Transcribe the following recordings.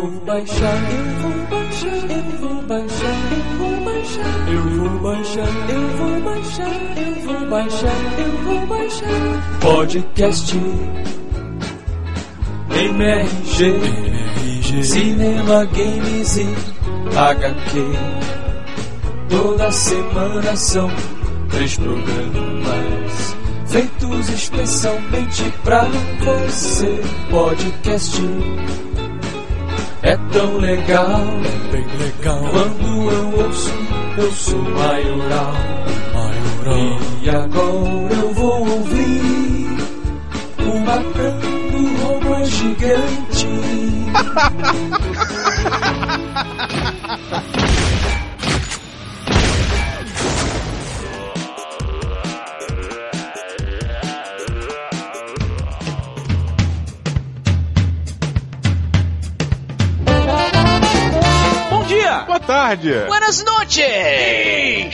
vou baixar, eu vou baixar, eu vou baixar, eu vou baixar, eu vou baixar, eu vou baixar, eu vou baixar, eu vou baixar. Podcast MRG, Cinema, Games e HQ. Toda semana são três programas feitos especialmente pra você. Podcast é tão legal, bem legal. Quando eu ouço, eu sou maioral. maioral. E agora eu vou ouvir o matando robô gigante. tarde! Buenas noches!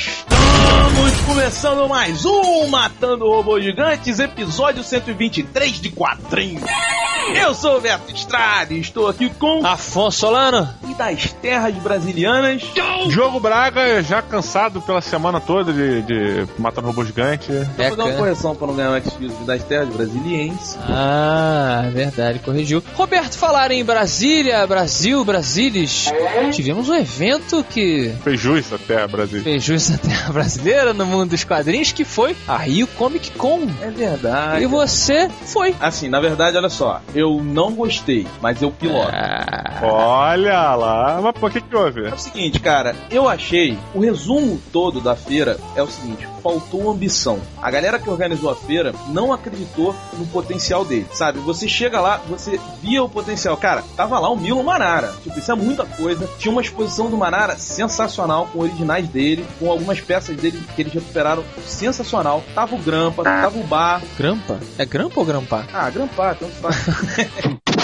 Estamos começando mais um Matando Robôs Gigantes, episódio 123 de quadrinhos. Eu sou o Beto Estrada e estou aqui com Afonso Solano. Das terras brasilianas. Diogo Braga, já cansado pela semana toda de, de Matando Robô Gigante. Vou fazer uma correção para não ganhar um exclusivo das terras brasilienses. Ah, verdade, corrigiu. Roberto, falar em Brasília, Brasil, Brasilis. Tivemos um evento que Fez jus até Brasil. fez jus à terra brasileira no mundo dos quadrinhos, que foi a Rio Comic Con. É verdade. E você foi. Assim, na verdade, olha só, eu não gostei, mas eu piloto. Ah, Olha lá, mas por que que houve? É o seguinte, cara, eu achei. O resumo todo da feira é o seguinte: faltou ambição. A galera que organizou a feira não acreditou no potencial dele, sabe? Você chega lá, você via o potencial. Cara, tava lá o Milo Manara. Tipo, isso é muita coisa. Tinha uma exposição do Manara sensacional, com originais dele, com algumas peças dele que eles recuperaram sensacional. Tava o Grampa, tava o Bar. Grampa? É Grampa ou Grampa? Ah, Grampa, tanto faz.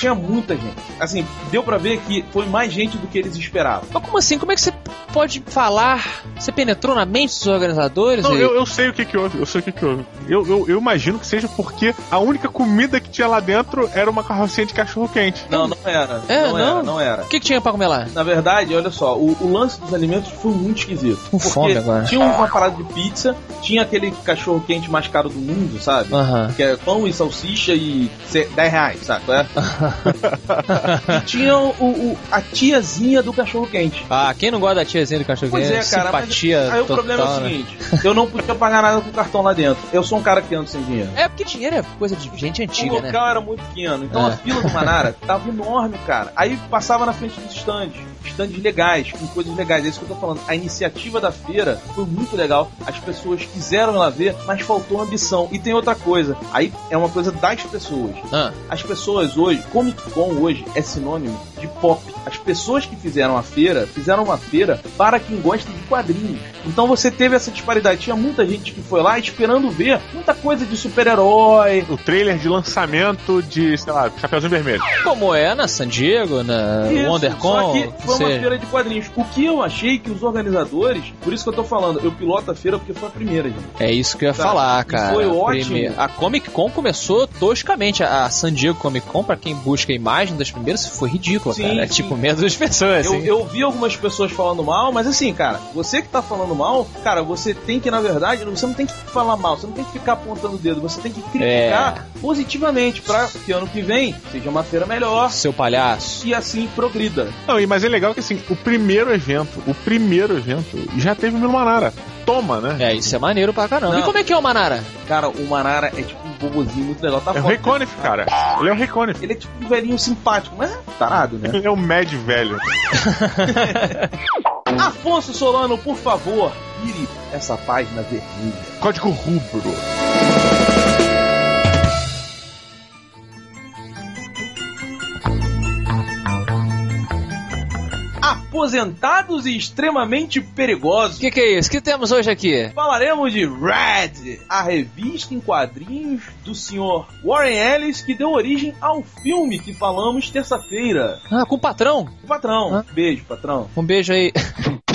Tinha muita gente. Assim, deu pra ver que foi mais gente do que eles esperavam. Mas como assim? Como é que você pode falar? Você penetrou na mente dos organizadores? Não, e- eu, eu sei o que que houve, eu sei o que que houve. Eu, eu, eu imagino que seja porque a única comida que tinha lá dentro era uma carrocinha de cachorro quente. Não, não era. É, não, não? era, não era. O que, que tinha pra comer lá? Na verdade, olha só, o, o lance dos alimentos foi muito esquisito. Com Porque fome agora. Tinha uma parada de pizza, tinha aquele cachorro quente mais caro do mundo, sabe? Aham. Que é pão e salsicha e se- 10 reais, sabe? é? e tinha o, o- a tiazinha do cachorro quente. Ah, quem não gosta da do cachorro Pois é, cara. mas Simpatia aí o total, problema é o né? seguinte: eu não podia pagar nada com cartão lá dentro. Eu sou um cara que anda sem dinheiro. É porque dinheiro é coisa de gente antiga, o né? local era muito pequeno, então É. a fila do Manara tava enorme, cara. Aí passava na frente dos stands, stands legais, com coisas legais. É isso que eu tô falando. A iniciativa da feira foi muito legal. As pessoas quiseram ir lá ver, mas faltou ambição. E tem outra coisa. Aí é uma coisa das pessoas. Ah, As pessoas hoje, Comic Con hoje é sinônimo de pop. As pessoas que fizeram a feira, fizeram uma feira para quem gosta de quadrinhos. Então você teve essa disparidade. Tinha muita gente que foi lá esperando ver muita coisa de super-herói, O trailer de lançamento de, sei lá, Chapeuzinho Vermelho. como é na San Diego, na Isso, WonderCon. Só que foi uma feira de quadrinhos. O que eu achei que os organizadores, por isso que eu tô falando, eu piloto a feira porque foi a primeira, gente. É isso que eu ia Sabe? falar, E cara. foi ótimo. A Comic Con começou toscamente. A San Diego Comic Con, pra quem busca a imagem das primeiras, foi ridícula, Sim, cara. É tipo medo das pessoas, Eu, assim. eu vi algumas pessoas falando mal, mas assim, cara, você que tá falando mal, cara, você tem que, na verdade, você não tem que falar mal, você não tem que ficar apontando o dedo, você tem que criticar positivamente pra que ano que vem seja uma feira melhor Seu palhaço. e assim progrida. Não, e- mas é legal que assim, o primeiro evento, o primeiro evento, já teve o Milo Manara. Toma, né? É, isso é maneiro pra caramba. Não. E como é que é o Manara? Cara, o Manara é tipo um bobozinho muito legal. Tá É o Conniff, cara. Ele é o Rei Conniff. Ele é tipo um velhinho simpático, mas é tarado, né? Ele é o Mad velho. Afonso Solano, por favor, vire essa página vermelha. Código rubro. Aposentados e extremamente perigosos. O que, que é isso? O que temos hoje aqui? Falaremos de Red, a revista em quadrinhos do senhor Warren Ellis que deu origem ao filme que falamos terça-feira. Ah, com o patrão. Patrão, Hã? beijo, patrão. Um beijo aí.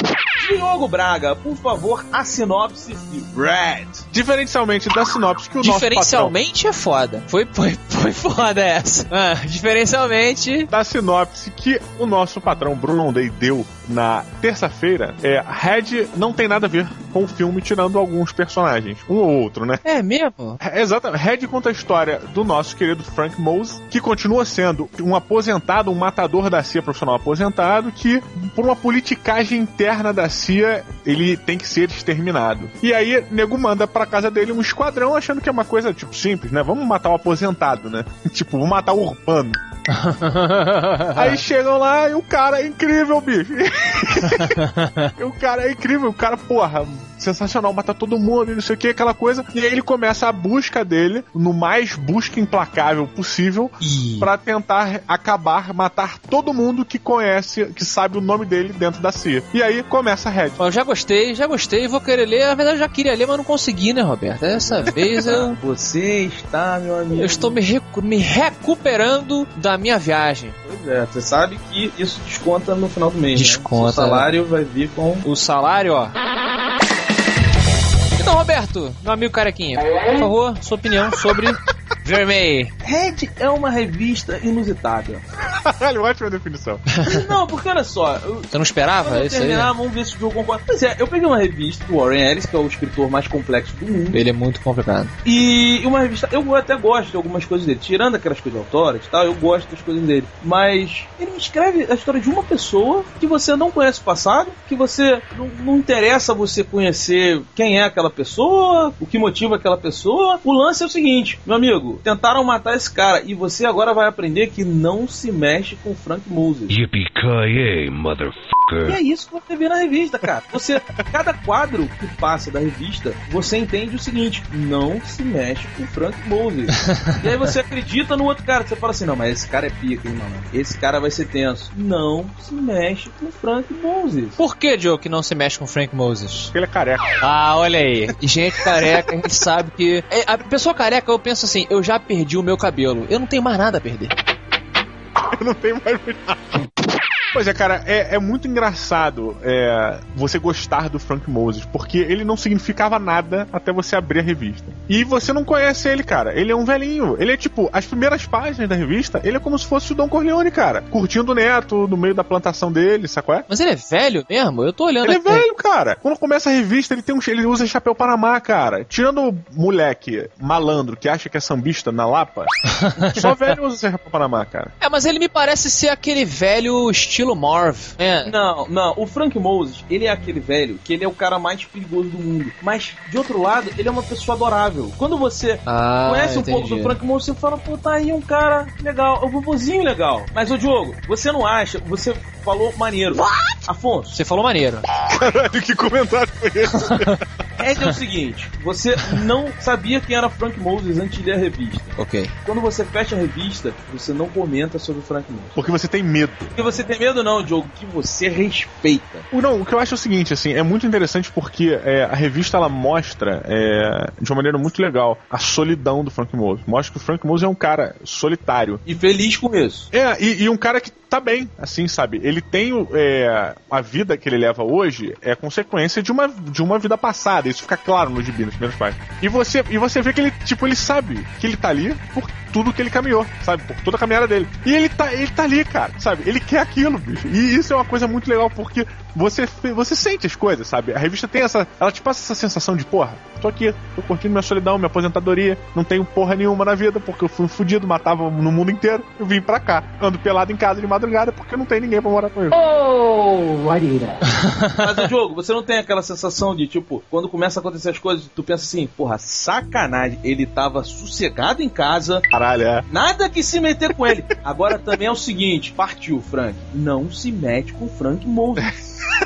Diogo Braga, por favor, a sinopse de Red. Diferencialmente da sinopse que o Diferencialmente é foda. Foi, foi, foi foda essa. Ah, diferencialmente. Da sinopse que o nosso patrão Bruno Day deu na terça-feira, é Red não tem nada a ver com o filme, tirando alguns personagens. Um ou outro, né? É mesmo? É, Exatamente. Red conta a história do nosso querido Frank Mose, que continua sendo um aposentado, um matador da CIA profissional aposentado, que, por uma politicagem interna da CIA, ele tem que ser exterminado. E aí, nego manda pra casa dele um esquadrão achando que é uma coisa, tipo, simples, né? Vamos matar o aposentado, né? tipo, vamos matar o urbano. Aí chegam lá e o cara é incrível, bicho. e o cara é incrível, o cara, porra, sensacional, mata todo mundo e não sei o que, aquela coisa. E aí ele começa a busca dele, no mais busca implacável possível, Ih. pra tentar acabar, matar todo mundo que conhece, que sabe o nome dele dentro da CIA. E aí começa a Red. Bom, já gostei, já gostei, vou querer ler. Na verdade, eu já queria ler, mas não consegui, né, Roberto? Dessa vez eu, Você está, meu amigo. eu estou me, recu- me recuperando da minha viagem. Pois é, você sabe que isso desconta no final do mês. Desconta. Né? Seu salário vai vir com. O salário, ó. Então, Roberto, meu amigo carequinha, por favor, sua opinião sobre Vermeil. Red é uma revista inusitada. Caralho, ótima definição. Não, porque olha só. Eu, Você não esperava isso aí? terminar, vamos ver se o jogo concorda. Pois é, eu peguei uma revista do Warren Ellis, que é o escritor mais complexo do mundo. Ele é muito complicado. E uma revista, eu até gosto de algumas coisas dele, tirando aquelas coisas autoras e tal, eu gosto das coisas dele. Mas ele escreve a história de uma pessoa que você não conhece o passado, que você não, não interessa você conhecer quem é aquela pessoa, o que motiva aquela pessoa. O lance é o seguinte, meu amigo, tentaram matar esse cara e você agora vai aprender que não se mexe com Frank Moses. Yippee-ki-yay, E motherfucker. é isso que você vê na revista, cara. Você, cada quadro que passa da revista, você entende o seguinte: não se mexe com o Frank Moses. e aí você acredita no outro cara. Você fala assim: não, mas esse cara é pica, hein, mano? Esse cara vai ser tenso. Não se mexe com o Frank Moses. Por que, Joe, que não se mexe com Frank Moses? Porque ele é careca. Ah, olha aí. E gente careca, a gente sabe que. É, A pessoa careca, eu penso assim: eu já perdi o meu cabelo. Eu não tenho mais nada a perder. Eu não tenho mais nada. Pois é, cara, é, é muito engraçado é, você gostar do Frank Moses, porque ele não significava nada até você abrir a revista. E você não conhece ele, cara. Ele é um velhinho. Ele é tipo, as primeiras páginas da revista, ele é como se fosse o Don Corleone, cara. Curtindo o neto no meio da plantação dele, sacou? É? Mas ele é velho mesmo? Eu tô olhando Ele é aqui. velho, cara. Quando começa a revista, ele tem um, ele usa chapéu Panamá, cara. Tirando o moleque malandro que acha que é sambista na Lapa, só velho usa chapéu Panamá, cara. É, mas ele me parece ser aquele velho estilo Marv. É. Não, não, o Frank Moses, ele é aquele velho que ele é o cara mais perigoso do mundo. Mas, de outro lado, ele é uma pessoa adorável. Quando você Ah, conhece um pouco entendi. do Frank Moses, você fala, pô, tá aí um cara legal, é um vovozinho legal. Mas, ô Diogo, você não acha, você falou maneiro. Afonso, Você falou maneiro. Caralho, que comentário foi esse? Ed é o seguinte, você não sabia quem era Frank Moses antes de ler a revista. Ok. Quando você fecha a revista, você não comenta sobre o Frank Moses. Porque você tem medo. Porque você tem medo não, Diogo, que você respeita. O- Não, o que eu acho é o seguinte, assim, é muito interessante porque é, a revista ela mostra é, de uma maneira muito legal a solidão do Frank Moses. Mostra que o Frank Moses é um cara solitário. E feliz com isso. É, e, e um cara que tá bem, assim, sabe? Ele tem é, a vida que ele leva hoje é consequência de uma, de uma vida passada. Isso fica claro no gibi, nos primeiros páginas. E você, e você vê que ele, tipo, ele sabe que ele tá ali por tudo que ele caminhou, sabe? Por toda a caminhada dele. E ele tá, ele tá ali, cara, sabe? Ele quer aquilo, bicho. E isso é uma coisa muito legal porque você, você sente as coisas, sabe? A revista tem essa. Ela te passa essa sensação de, porra, tô aqui, tô curtindo minha solidão, minha aposentadoria, não tenho porra nenhuma na vida porque eu fui um fudido, matava no mundo inteiro. Eu vim pra cá, ando pelado em casa de madrugada porque não tem ninguém pra morar comigo. Mas, ô, Diogo, você não tem aquela sensação de, tipo, quando começa a acontecer as coisas, tu pensa assim, porra, sacanagem, ele tava sossegado em casa, Caralho, é. nada que se meter com ele. Agora também é o seguinte, partiu, Frank, não se mete com o Frank Moses.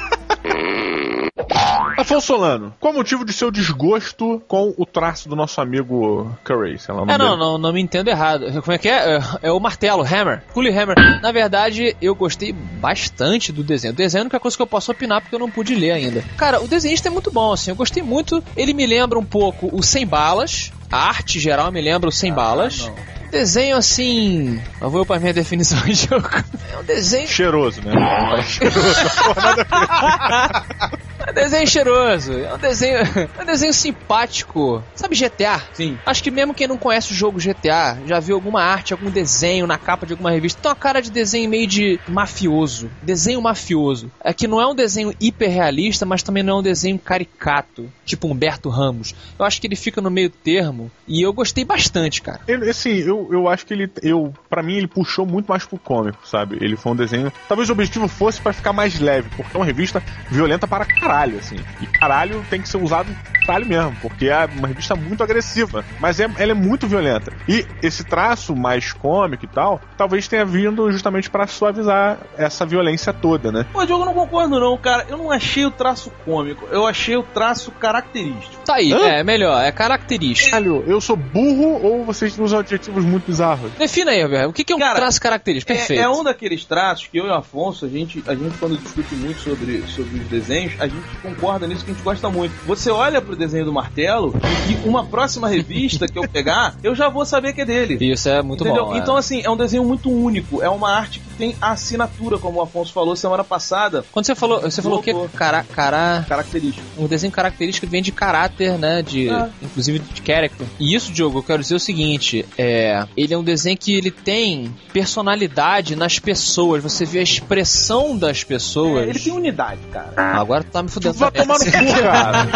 Afonso Solano, qual o motivo de seu desgosto com o traço do nosso amigo Curry? Sei lá, o nome É, não, dele? não, não me entendo errado. Como é que é? É, é o martelo, Hammer. Holy Hammer. Na verdade, eu gostei bastante do desenho. O desenho é a única coisa que eu posso opinar porque eu não pude ler ainda. Cara, o desenhista é muito bom, assim. Eu gostei muito. Ele me lembra um pouco o Sem Balas. A arte geral me lembra o Sem Balas. não. Desenho assim. Eu vou pra minha definição de jogo. É um desenho. Cheiroso, né? Cheiroso. É um desenho cheiroso, é um desenho, é um desenho simpático. Sabe GTA? Sim. Acho que mesmo quem não conhece o jogo GTA, já viu alguma arte, algum desenho na capa de alguma revista, tem uma cara de desenho meio de mafioso. Desenho mafioso. É que não é um desenho hiperrealista, mas também não é um desenho caricato, tipo Humberto Ramos. Eu acho que ele fica no meio termo e eu gostei bastante, cara. Ele, assim, eu, eu acho que ele, eu, para mim, ele puxou muito mais pro cômico, sabe? Ele foi um desenho. Talvez o objetivo fosse para ficar mais leve, porque é uma revista violenta para caralho, assim. E caralho tem que ser usado caralho mesmo, porque é uma revista muito agressiva. Mas é, ela é muito violenta. E esse traço mais cômico e tal, talvez tenha vindo justamente para suavizar essa violência toda, né? Pô, Diogo, eu não concordo não, cara. Eu não achei o traço cômico. Eu achei o traço característico. Tá aí, Hã? é melhor, é característico. Caralho, eu sou burro ou vocês usam adjetivos muito bizarros? Defina aí, Roberto. O que que é um Cara, traço característico? É, Perfeito. é um daqueles traços que eu e o Afonso, a gente, a gente quando discute muito sobre, sobre os desenhos, a gente concorda nisso que a gente gosta muito. Você olha pro desenho do martelo e uma próxima revista que eu pegar, eu já vou saber que é dele. Isso é muito Entendeu? bom. é. Então, assim, é um desenho muito único. É uma arte que tem assinatura, como o Afonso falou semana passada, Quando você falou, você falou que cara, cara, característico. um desenho característico vem de caráter, né, de Ah. inclusive de character. E isso, Diogo, eu quero dizer o seguinte, é, ele é um desenho que ele tem personalidade nas pessoas. Você vê a expressão das pessoas. É, ele tem unidade, cara. Agora tu tá me Tu fudendo. vai tomar no cu, cara.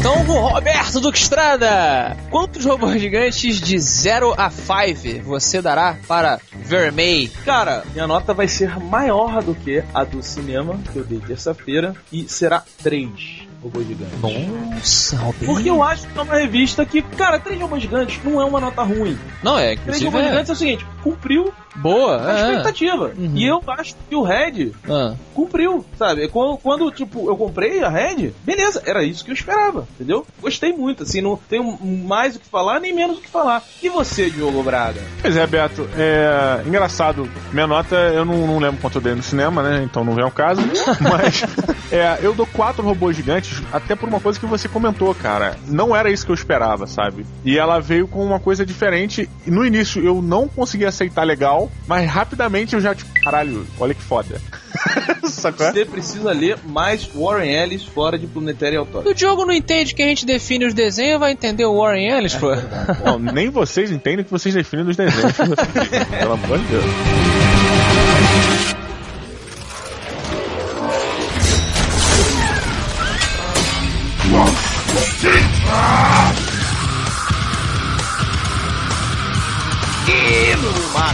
Então, Roberto Duque Estrada, quantos robôs gigantes de 0 a 5 você dará para Vermei? Cara, minha nota vai ser maior do que a do cinema, que eu dei terça-feira, e será 3 robôs gigantes. Nossa, Roberto. Porque eu acho que é uma revista que, cara, 3 robôs gigantes não é uma nota ruim. Não, é, 3 inclusive robôs é gigantes é o seguinte, cumpriu boa. a é. expectativa. Uhum. E eu acho que o Red Ah. cumpriu, sabe? Quando, quando, tipo, eu comprei a Red, beleza, era isso que eu esperava, entendeu? Gostei muito, assim, não tenho mais o que falar, nem menos o que falar. E você, Diogo Braga? Pois é, Beto, é engraçado. Minha nota, eu não, não lembro quanto eu dei no cinema, né? Então não vem ao caso. Mas é, eu dou quatro robôs gigantes, até por uma coisa que você comentou, cara. Não era isso que eu esperava, sabe? E ela veio com uma coisa diferente. E no início eu não consegui aceitar legal, mas rapidamente eu já, tipo, caralho, olha que foda. Sacou? é? Você precisa ler mais Warren Ellis fora de Planetário Authority. O Diogo não entende que a gente define os desenhos, vai entender o Warren Ellis, pô. Bom, nem vocês entendem o que vocês definem dos desenhos. Pelo amor de Deus.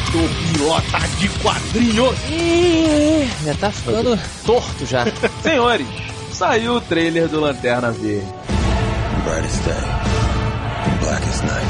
Matou pilota de quadrinhos. Ih, já tá ficando torto já. Senhores, saiu o trailer do Lanterna Verde. Brightest day, blackest night.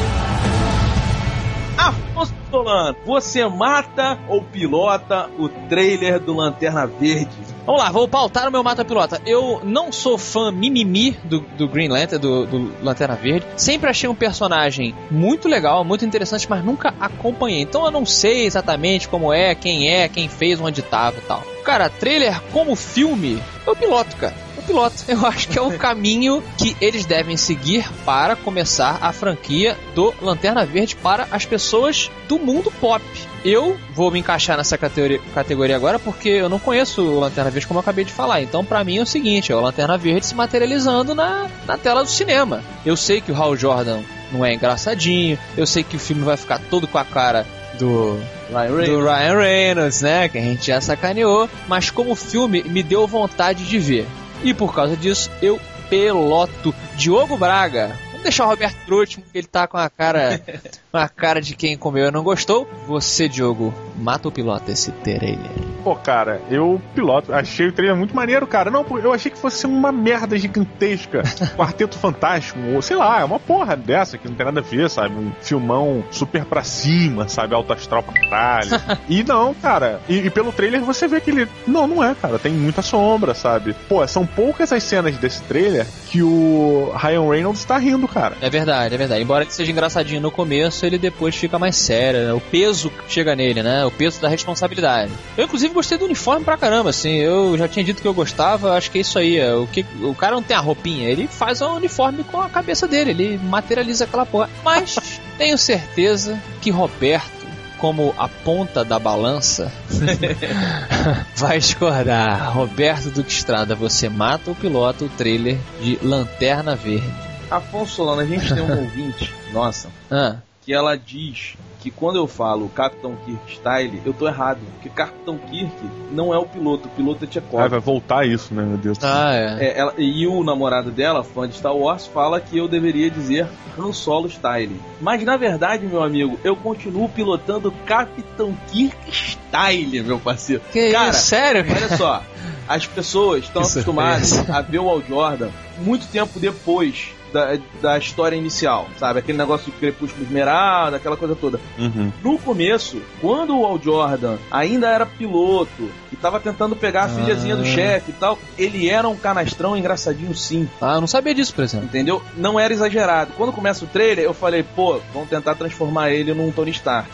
Afonso Solano, você mata ou pilota o trailer do Lanterna Verde? Vamos lá, vou pautar o meu Mata Pilota. Eu não sou fã mimimi do, do Green Lantern, do, do Lanterna Verde. Sempre achei um personagem muito legal, muito interessante, mas nunca acompanhei. Então eu não sei exatamente como é, quem é, quem fez, onde tava e tal. Cara, trailer como filme, eu piloto, cara. Eu piloto. Eu acho que é o caminho que eles devem seguir para começar a franquia do Lanterna Verde para as pessoas do mundo pop. Eu vou me encaixar nessa categoria, agora porque eu não conheço o Lanterna Verde como eu acabei de falar. Então, pra mim é o seguinte: é o Lanterna Verde se materializando na, na tela do cinema. Eu sei que o Hal Jordan não é engraçadinho, eu sei que o filme vai ficar todo com a cara do Ryan do Reynolds. Ryan Reynolds, né? Que a gente já sacaneou. Mas como filme, me deu vontade de ver. E por causa disso, eu peloto Diogo Braga. Vamos deixar o Roberto por último, que ele tá com a cara. com a cara de quem comeu e não gostou. Você, Diogo, mata o piloto esse trailer. Pô, cara, eu piloto. Achei o trailer muito maneiro, cara. Não, eu achei que fosse uma merda gigantesca. Quarteto Fantástico, ou sei lá, é uma porra dessa que não tem nada a ver, sabe? Um filmão super pra cima, sabe? Alto astral pra caralho. e não, cara. E, e pelo trailer você vê que ele. Não, não é, cara. Tem muita sombra, sabe? Pô, são poucas as cenas desse trailer que o Ryan Reynolds tá rindo, cara. É verdade, é verdade. Embora ele seja engraçadinho no começo, ele depois fica mais sério, né? O peso chega nele, né? O peso da responsabilidade. Eu, inclusive, gostei do uniforme pra caramba, assim. Eu já tinha dito que eu gostava, acho que é isso aí. É, o, que, o cara não tem a roupinha, ele faz o uniforme com a cabeça dele, ele materializa aquela porra. Mas tenho certeza que Roberto como a ponta da balança, vai discordar. Roberto Duque Estrada, você mata ou pilota o trailer de Lanterna Verde? Afonso Solano, a gente tem um ouvinte, nossa, Ah, que ela diz que quando eu falo Capitão Kirk Style, eu tô errado. Porque Capitão Kirk não é o piloto, o piloto é Ah, Tchekov. vai voltar isso, né, meu Deus. ah é. É, ela- e o namorado dela, fã de Star Wars, fala que eu deveria dizer Han Solo Style. Mas na verdade, meu amigo, eu continuo pilotando Capitão Kirk Style, meu parceiro. Que Cara, isso, sério? Olha só, as pessoas estão acostumadas a ver o Al Jordan muito tempo depois da, da história inicial, sabe? Aquele negócio de Crepúsculo Esmeralda, aquela coisa toda. Uhum. No começo, quando o Al Jordan ainda era piloto e tava tentando pegar a filhazinha do Ah. chefe e tal, ele era um canastrão engraçadinho sim, Ah, não sabia disso, por exemplo. entendeu? Não era exagerado. Quando começa o trailer, eu falei, pô, vamos tentar transformar ele num Tony Stark.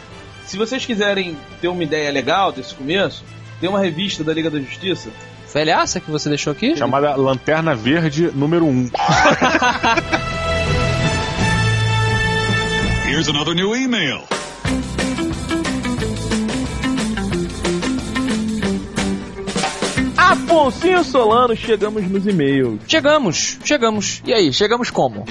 Se vocês quiserem ter uma ideia legal desse começo, tem uma revista da Liga da Justiça Velhaça que você deixou aqui? Chamada Lanterna Verde número 1. Here's another new email. Afonso Solano, chegamos nos e-mails. Chegamos, chegamos. E aí, chegamos como?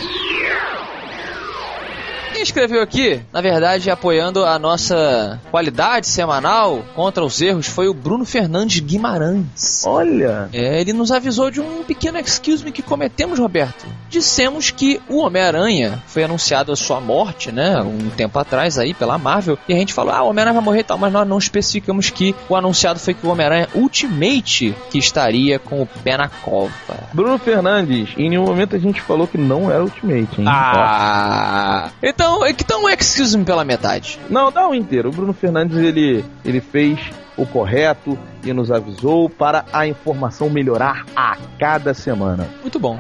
Quem escreveu aqui, na verdade, apoiando a nossa qualidade semanal contra os erros, foi o Bruno Fernandes Guimarães. Olha, É, ele nos avisou de um pequeno excuse me que cometemos, Roberto. Dissemos que o Homem-Aranha foi anunciado a sua morte, né, um tempo atrás aí pela Marvel, e a gente falou, ah, o Homem-Aranha vai morrer e tal, mas nós não especificamos que o anunciado foi que o Homem-Aranha Ultimate que estaria com o pé na cova. Bruno Fernandes, em nenhum momento a gente falou que não era Ultimate, hein? Ah! Então, então excuse me pela metade. Não, dá o inteiro. O Bruno Fernandes ele, ele fez o correto e nos avisou para a informação melhorar a cada semana. Muito bom.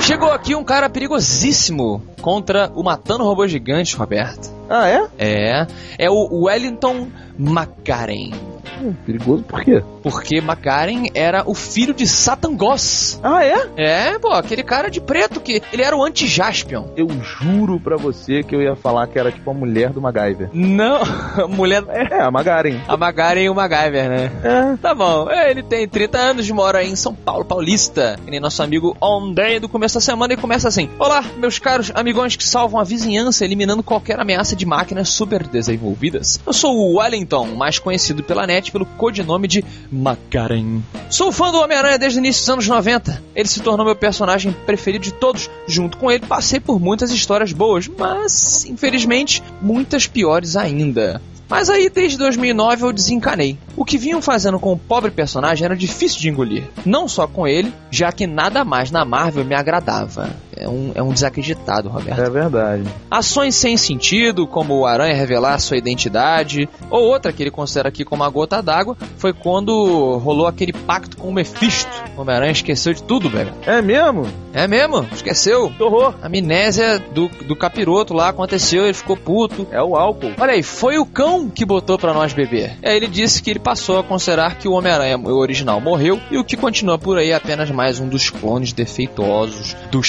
Chegou aqui um cara perigosíssimo contra o Matando Robô Gigante, Roberto. Ah, é? É, é o Wellington McGaren. Hum, perigoso por quê? Porque McGaren era o filho de Satan Goss. Ah, é? É, pô, aquele cara de preto que ele era o anti-Jaspion. Eu juro pra você que eu ia falar que era tipo a mulher do MacGyver. Não, a mulher. É, a Magaren. A McGaren e o MacGyver, né? É. Tá bom, ele tem 30 anos, mora em São Paulo, paulista. Que nem nosso amigo Ondem do começo da semana e começa assim: Olá, meus caros amigões que salvam a vizinhança eliminando qualquer ameaça de máquinas super desenvolvidas. Eu sou o Wellington, mais conhecido pela net pelo codinome de McGaren. Sou fã do Homem-Aranha desde o início dos anos 90. Ele se tornou meu personagem preferido de todos. Junto com ele, passei por muitas histórias boas, mas, infelizmente, muitas piores ainda. Mas aí, desde 2009, eu desencanei. O que vinham fazendo com o pobre personagem era difícil de engolir. Não só com ele, já que nada mais na Marvel me agradava. É um, é um desacreditado, Roberto. É verdade. Ações sem sentido, como o Aranha revelar sua identidade, ou outra que ele considera aqui como a gota d'água, foi quando rolou aquele pacto com o Mephisto. O Homem-Aranha esqueceu de tudo, velho. É mesmo? É mesmo? Esqueceu. Que horror. A amnésia do, do capiroto lá aconteceu, ele ficou puto. É o álcool. Olha aí, foi o cão que botou pra nós beber. Aí ele disse que ele passou a considerar que o Homem-Aranha, original, morreu e o que continua por aí é apenas mais um dos clones defeituosos do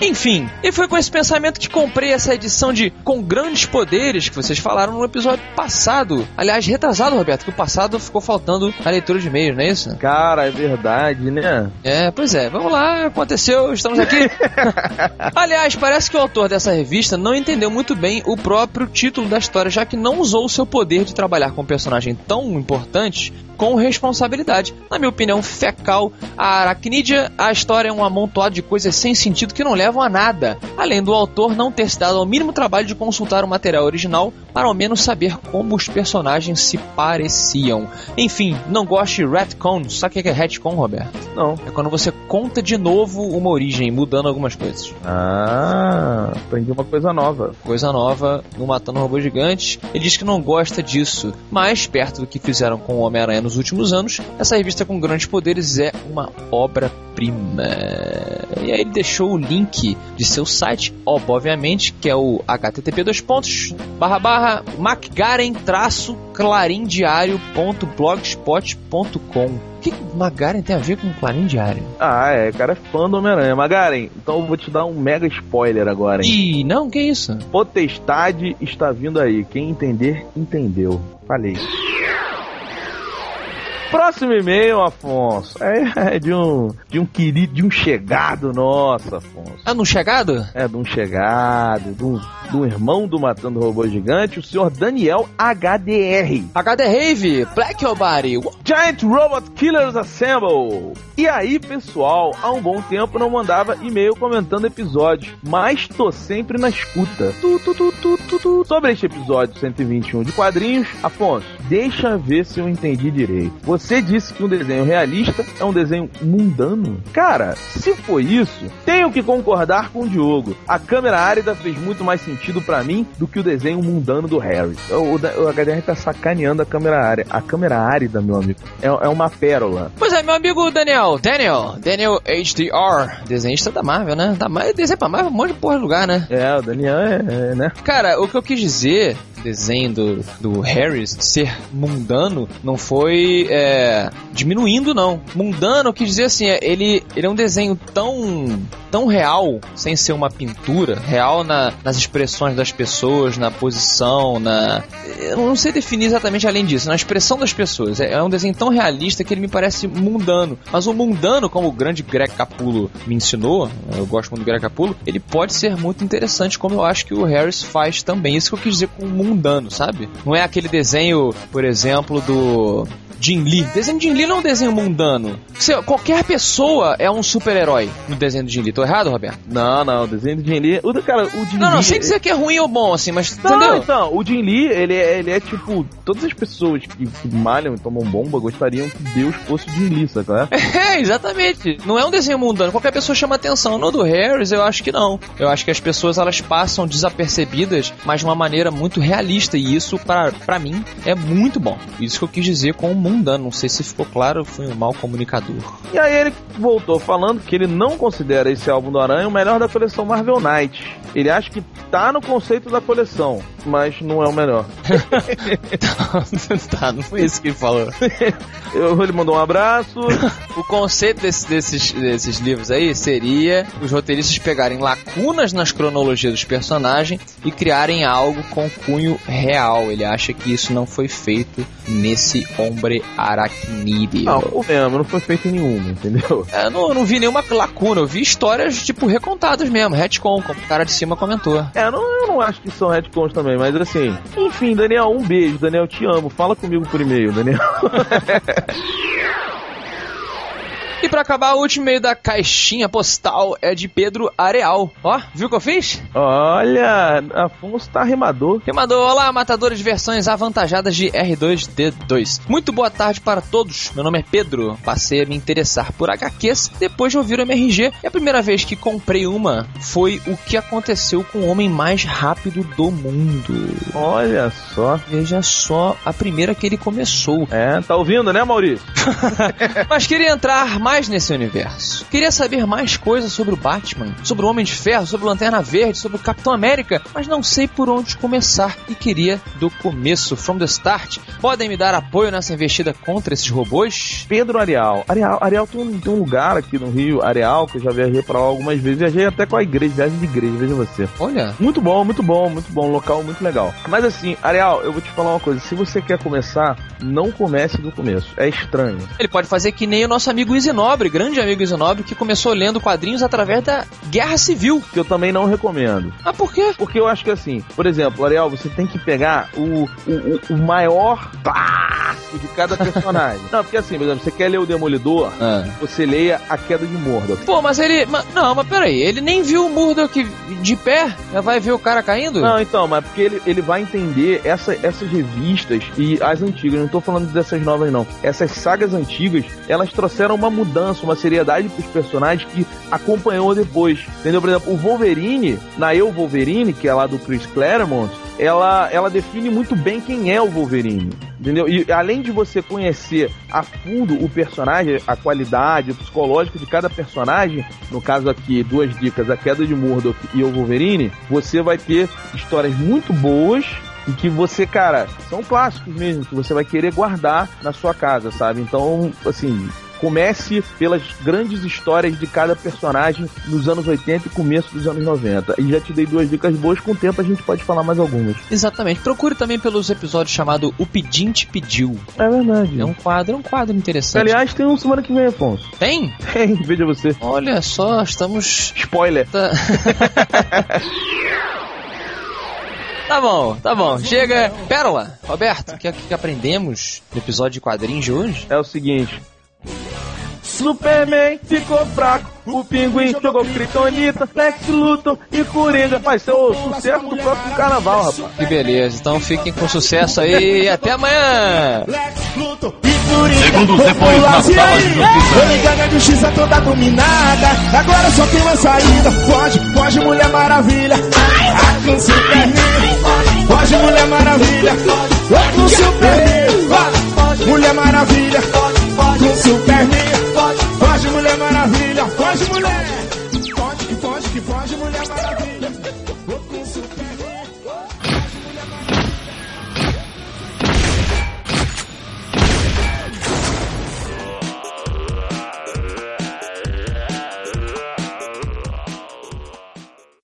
Enfim, e foi com esse pensamento que comprei essa edição de Com Grandes Poderes que vocês falaram no episódio passado. Aliás, retrasado, Roberto, que o passado ficou faltando a leitura de e-mails, não é isso? Cara, é verdade, né? É, pois é, vamos lá, aconteceu, estamos aqui. Aliás, parece que o autor dessa revista não entendeu muito bem o próprio título da história, já que não usou o seu poder de trabalhar com um personagem tão importante com responsabilidade. Na minha opinião, fecal, a aracnídea, a história é um amontoado de coisas sem sentido que não levam a nada, além do autor não ter se dado ao mínimo trabalho de consultar o material original para ao menos saber como os personagens se pareciam. Enfim, não gosto de retcon. Sabe o que é retcon, Roberto? Não. É quando você conta de novo uma origem, mudando algumas coisas. Ah, aprendi uma coisa nova. Coisa nova no Matando Robô Gigante. Ele diz que não gosta disso, mas perto do que fizeram com o Homem-Aranha nos últimos anos, essa revista com grandes poderes é uma obra prima. E aí ele deixou o link de seu site, obviamente, que é o http dois pontos barra barra macgarentraço-clarindiário.blogspot.com o que, que Magaren tem a ver com Clarim Diário? Ah, é, cara é fã do Homem-Aranha. Magaren, então eu vou te dar um mega spoiler agora, hein? Ih, não, que isso? Potestade está vindo aí. Quem entender, entendeu. Falei. Próximo e-mail, Afonso. É, é de um de um querido, de um chegado nosso, Afonso. Ah, no chegado? É, de um chegado, de um, de um irmão do Matando Robô Gigante, o senhor Daniel HDR. HD Rave, Black Body. Giant Robot Killers Assemble. E aí, pessoal, há um bom tempo não mandava e-mail comentando episódios, mas tô sempre na escuta. Tu, tu, tu. Sobre este episódio 121 de quadrinhos, Afonso, deixa ver se eu entendi direito. Você disse que um desenho realista é um desenho mundano? Cara, se foi isso, tenho que concordar com o Diogo. A câmera árida fez muito mais sentido pra mim do que o desenho mundano do Harry. O, o, o HDR tá sacaneando a câmera árida. A câmera árida, meu amigo, é, é uma pérola. Pois é, meu amigo Daniel, Daniel, Daniel HDR, desenhista da Marvel, né? Da Marvel, desenha pra Marvel um monte de porra de lugar, né? É, o Daniel é, é, né? Cara, o que eu quis dizer, desenho do, do Harris, ser mundano, não foi é, diminuindo, não. Mundano, quis dizer assim, é, ele, ele é um desenho tão, tão real, sem ser uma pintura, real na, nas expressões das pessoas, na posição, na. Eu não sei definir exatamente além disso, na expressão das pessoas. É, é um desenho tão realista que ele me parece mundano. Mas o mundano, como o grande Greg Capullo me ensinou, eu gosto muito do Greg Capullo, ele pode ser muito interessante, como eu acho que o Harris faz também. Isso que eu quis dizer com mundano, sabe? Não é aquele desenho, por exemplo, do Jin Lee. O desenho de Jin Lee não é um desenho mundano. Você, qualquer pessoa é um super-herói no desenho do Jin Lee. Tô errado, Roberto? Não, não, o desenho do Jin Lee. O, cara, o Jin Não, Lee, não, sei dizer que é ruim ou bom, assim, mas Não, entendeu? então, o Jin Lee, ele é, ele é tipo, todas as pessoas que, que malham e tomam bomba gostariam que Deus fosse o Jin Lee, sabe? é? É, exatamente. Não é um desenho mundano. Qualquer pessoa chama atenção. No do Harris, eu acho que não. Eu acho que as pessoas elas passam desapercebidas, mas de uma maneira muito realista. E isso, pra, pra mim, é muito bom. Isso que eu quis dizer com o mundano. Não sei se ficou claro, fui um mau comunicador. E aí ele voltou falando que ele não considera esse álbum do Aranha o melhor da coleção Marvel Knight. Ele acha que tá no conceito da coleção, mas não é o melhor. tá, não foi isso que ele falou. Eu, ele mandou um abraço. O conceito desse- desses, desses livros aí seria os roteiristas pegarem lacunas nas cronologias dos personagens e criarem algo com cunho real. Ele acha que isso não foi feito nesse Hombre Aracnídeo. Não, o mesmo, não foi feito nenhuma, entendeu? Eu não, não vi nenhuma lacuna, eu vi histórias, tipo, recontadas mesmo, retcon, como o cara de cima comentou. É, não, eu não acho que são retcons também, mas assim. Enfim, Daniel, um beijo. Daniel, te amo. Fala comigo por e-mail, Daniel. E pra acabar, o último e-mail da caixinha postal é de Pedro Areal. Ó, viu o que eu fiz? Olha, Afonso tá rimador. Mandou, olá, matadores de versões avantajadas de R2D2. Muito boa tarde para todos. Meu nome é Pedro. Passei a me interessar por HQs depois de ouvir o MRG. E a primeira vez que comprei uma foi o que aconteceu com o homem mais rápido do mundo. Olha só. Veja só a primeira que ele começou. É, tá ouvindo, né, Maurício? Mas queria entrar mais nesse universo. Queria saber mais coisas sobre o Batman, sobre o Homem de Ferro, sobre o Lanterna Verde, sobre o Capitão América, mas não sei por onde começar e queria do começo, from the start. Podem me dar apoio nessa investida contra esses robôs? Pedro Areal. Areal, Areal tem, um, tem um lugar aqui no Rio, Areal, que eu já viajei pra lá algumas vezes. Viajei até com a igreja, viagem de igreja, veja você. Olha, Muito bom, muito bom, muito bom. Local muito legal. Mas assim, Areal, eu vou te falar uma coisa. Se você quer começar, não comece do começo. É estranho. ele pode fazer que nem o nosso amigo Isinobre, grande amigo Isinobre, que começou lendo quadrinhos através da Guerra Civil. Que eu também não recomendo. Ah, por quê? Porque eu acho que assim, por exemplo, Ariel, você tem que pegar o, o, o- maior clássico de cada personagem. não, porque assim, por exemplo, você quer ler o Demolidor, Ah. você leia A Queda de Mordor. Pô, mas ele. ma- não, mas peraí, ele nem viu o Murdoch de pé? Já vai ver o cara caindo? Não, então, mas porque ele, ele vai entender essa, essas revistas e as antigas, não tô falando dessas novas não. Essas sagas antigas, elas trouxeram uma mudança, uma seriedade pros personagens que acompanhou depois. Entendeu? Por exemplo, o Wolverine, na Eu Wolverine, que é lá do Chris Claremont, ela, ela define muito bem quem é o Wolverine. entendeu? E além de você conhecer a fundo o personagem, a qualidade psicológica de cada personagem, no caso aqui, duas dicas, a queda de Murdoch e o Wolverine, você vai ter histórias muito boas e que você, cara, são clássicos mesmo, que você vai querer guardar na sua casa, sabe? Então, assim, comece pelas grandes histórias de cada personagem nos anos 80 e começo dos anos 90. E já te dei duas dicas boas, com o tempo a gente pode falar mais algumas. Exatamente. Procure também pelos episódios chamado O Pedinte Pediu. É verdade. É um quadro, é um quadro interessante. Aliás, tem um semana que vem, Afonso. Tem? Tem, veja você. Olha só, estamos. Spoiler. Tá... Tá bom, tá bom. Chega. Pérola, Roberto, o que, que aprendemos no episódio de quadrinhos de hoje? É o seguinte. Superman ficou fraco, o Pinguim jogou Kryptonita, Lex Luthor e Coringa. Vai ser o sucesso do próximo carnaval, rapaz. Que beleza, então fiquem com sucesso aí e até amanhã! Segundos depois, na sala de justiça. A justiça toda dominada. Agora só tem uma saída. Foge, foge, Mulher Maravilha. Com Superman. Foge, Mulher Maravilha. Com Superman. Mulher Maravilha. Foge, mulher maravilha, faz mulher.